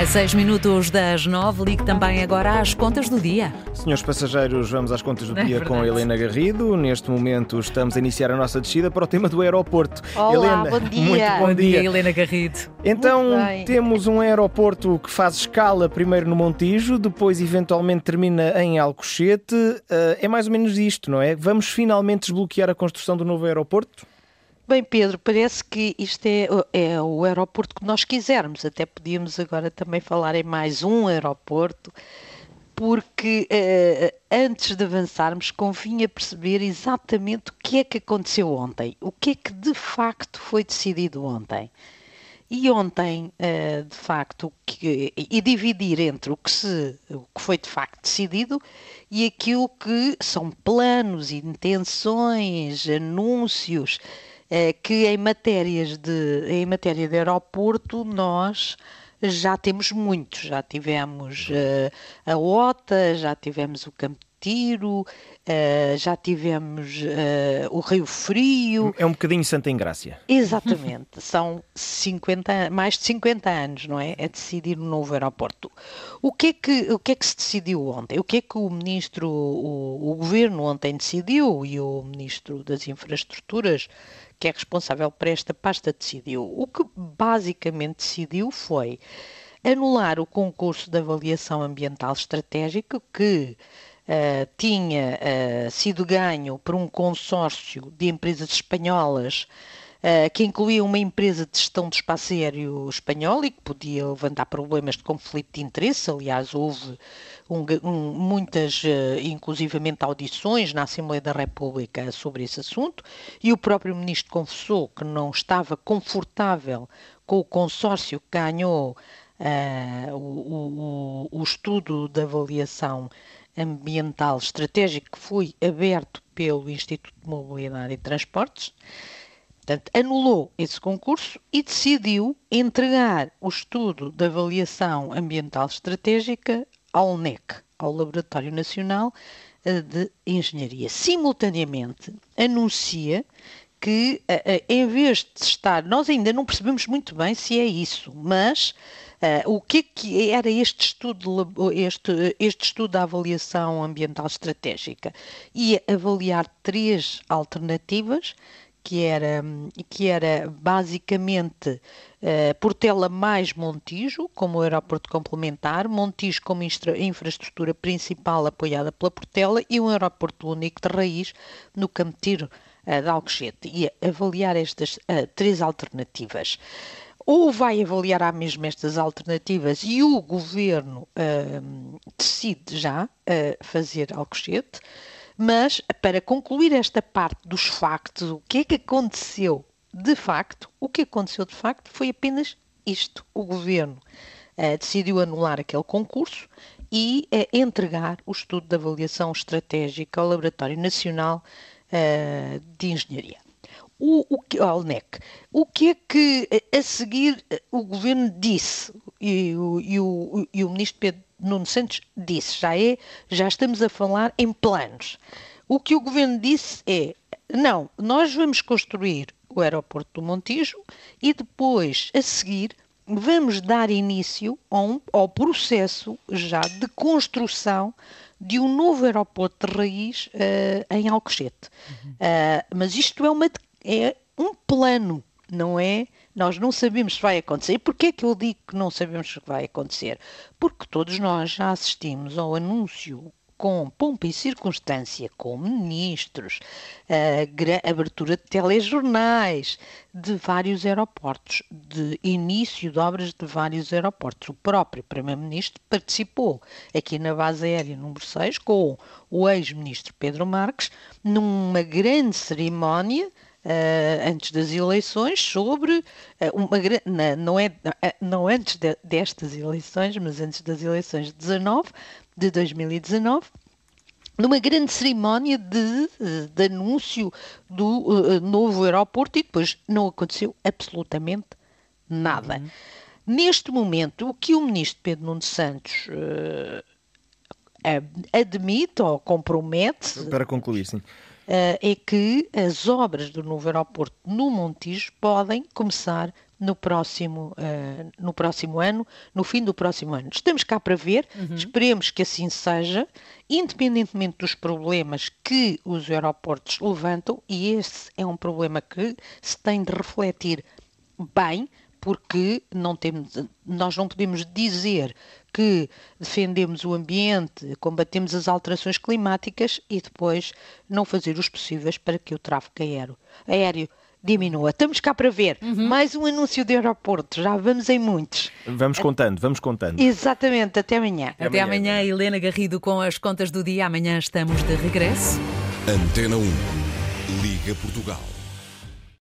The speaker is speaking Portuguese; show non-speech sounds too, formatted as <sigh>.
A seis minutos das nove, ligue também agora às contas do dia. Senhores passageiros, vamos às contas do É dia verdade. com a Helena Garrido. Neste momento estamos a iniciar a nossa descida para o tema do aeroporto. Olá, Helena, bom dia. muito bom, Bom dia, dia. Helena Garrido. Então, temos um aeroporto que faz escala primeiro no Montijo, depois eventualmente termina em Alcochete. Ah, é mais ou menos isto, não é? Vamos finalmente desbloquear a construção do novo aeroporto? Bem, Pedro, parece que isto é, é o aeroporto que nós quisermos. Até podíamos agora também falar em mais um aeroporto, porque eh, antes de avançarmos, convinha perceber exatamente o que é que aconteceu ontem, o que é que de facto foi decidido ontem. E ontem, eh, de facto, e dividir entre o que, se, o que foi de facto decidido e aquilo que são planos, intenções, anúncios, que em, matérias de, em matéria de aeroporto nós já temos muitos. Já tivemos eh, a OTA, já tivemos o Campo Tiro, eh, já tivemos eh, o Rio Frio. É um bocadinho Santa Engrácia. Exatamente, <laughs> são 50, mais de 50 anos, não é? A decidir um novo aeroporto. O que, é que, o que é que se decidiu ontem? O que é que o ministro, o, o governo ontem decidiu e o ministro das Infraestruturas, que é responsável por esta pasta, decidiu? O que basicamente decidiu foi anular o concurso de avaliação ambiental estratégico que Uh, tinha uh, sido ganho por um consórcio de empresas espanholas que incluía uma empresa de gestão de espaço aéreo espanhol e que podia levantar problemas de conflito de interesse. Aliás, houve um, um, muitas, inclusivamente, audições na Assembleia da República sobre esse assunto e o próprio ministro confessou que não estava confortável com o consórcio que ganhou o, o, o estudo de avaliação ambiental estratégico que foi aberto pelo Instituto de Mobilidade e Transportes. Portanto, anulou esse concurso e decidiu entregar o estudo de avaliação ambiental estratégica ao NEC, ao Laboratório Nacional eh, de Engenharia. Simultaneamente, anuncia que, em vez de estar, nós ainda não percebemos muito bem se é isso, mas Uh, o que, é que era este estudo, este, este estudo da avaliação ambiental estratégica? Ia avaliar três alternativas, que era, que era basicamente uh, Portela mais Montijo, como aeroporto complementar, Montijo como infra infraestrutura principal apoiada pela Portela e um aeroporto único de raiz no Campo uh, de Alcochete. Ia avaliar estas três alternativas ou vai avaliar à mesma estas alternativas e o governo uh, decide já uh, fazer Alcochete, mas para concluir esta parte dos factos, o que é que aconteceu de facto, o que aconteceu de facto foi apenas isto. O governo uh, decidiu anular aquele concurso e entregar o estudo de avaliação estratégica ao Laboratório Nacional de Engenharia o, o, ao NEC. O que é que a seguir o governo disse e o, e o, e o ministro Pedro Nuno Santos disse, já é, já estamos a falar em planos. O que o governo disse é, não, nós vamos construir o aeroporto do Montijo e depois, a seguir, vamos dar início ao, ao processo já de construção de um novo aeroporto de raiz uh, em Alcochete. Uhum. Uh, mas isto é uma é um plano, não é? Nós não sabemos se vai acontecer. E porquê é que eu digo que não sabemos se vai acontecer? Porque todos nós já assistimos ao anúncio com pompa e circunstância, com ministros, a abertura de telejornais de vários aeroportos, de início de obras de vários aeroportos. O próprio Primeiro-Ministro participou aqui na base aérea número 6 com o ex-ministro Pedro Marques numa grande cerimónia antes das eleições sobre uh, uma na, não é uh, não antes de, destas eleições mas antes das eleições de 19 de 2019 numa grande cerimónia de, de anúncio do novo aeroporto e depois não aconteceu absolutamente nada. Uhum. Neste momento, o que o ministro Pedro Nuno Santos admite ou compromete. Para concluir, sim. Uh, é que as obras do novo aeroporto no Montijo podem começar no próximo, uh, no próximo ano, no fim do próximo ano. Estamos cá para ver, uhum. esperemos que assim seja, independentemente dos problemas que os aeroportos levantam, e esse é um problema que se tem de refletir bem, porque não temos, nós não podemos dizer que defendemos o ambiente, combatemos as alterações climáticas e depois não fazer os possíveis para que o tráfego aéreo, aéreo diminua. Estamos cá para ver. Uhum. Mais um anúncio de aeroporto. Já vamos em muitos. Vamos contando, vamos contando. Exatamente. Até amanhã. Até, Até amanhã, amanhã, Helena Garrido, com as contas do dia. Amanhã estamos de regresso. Antena 1. Liga Portugal.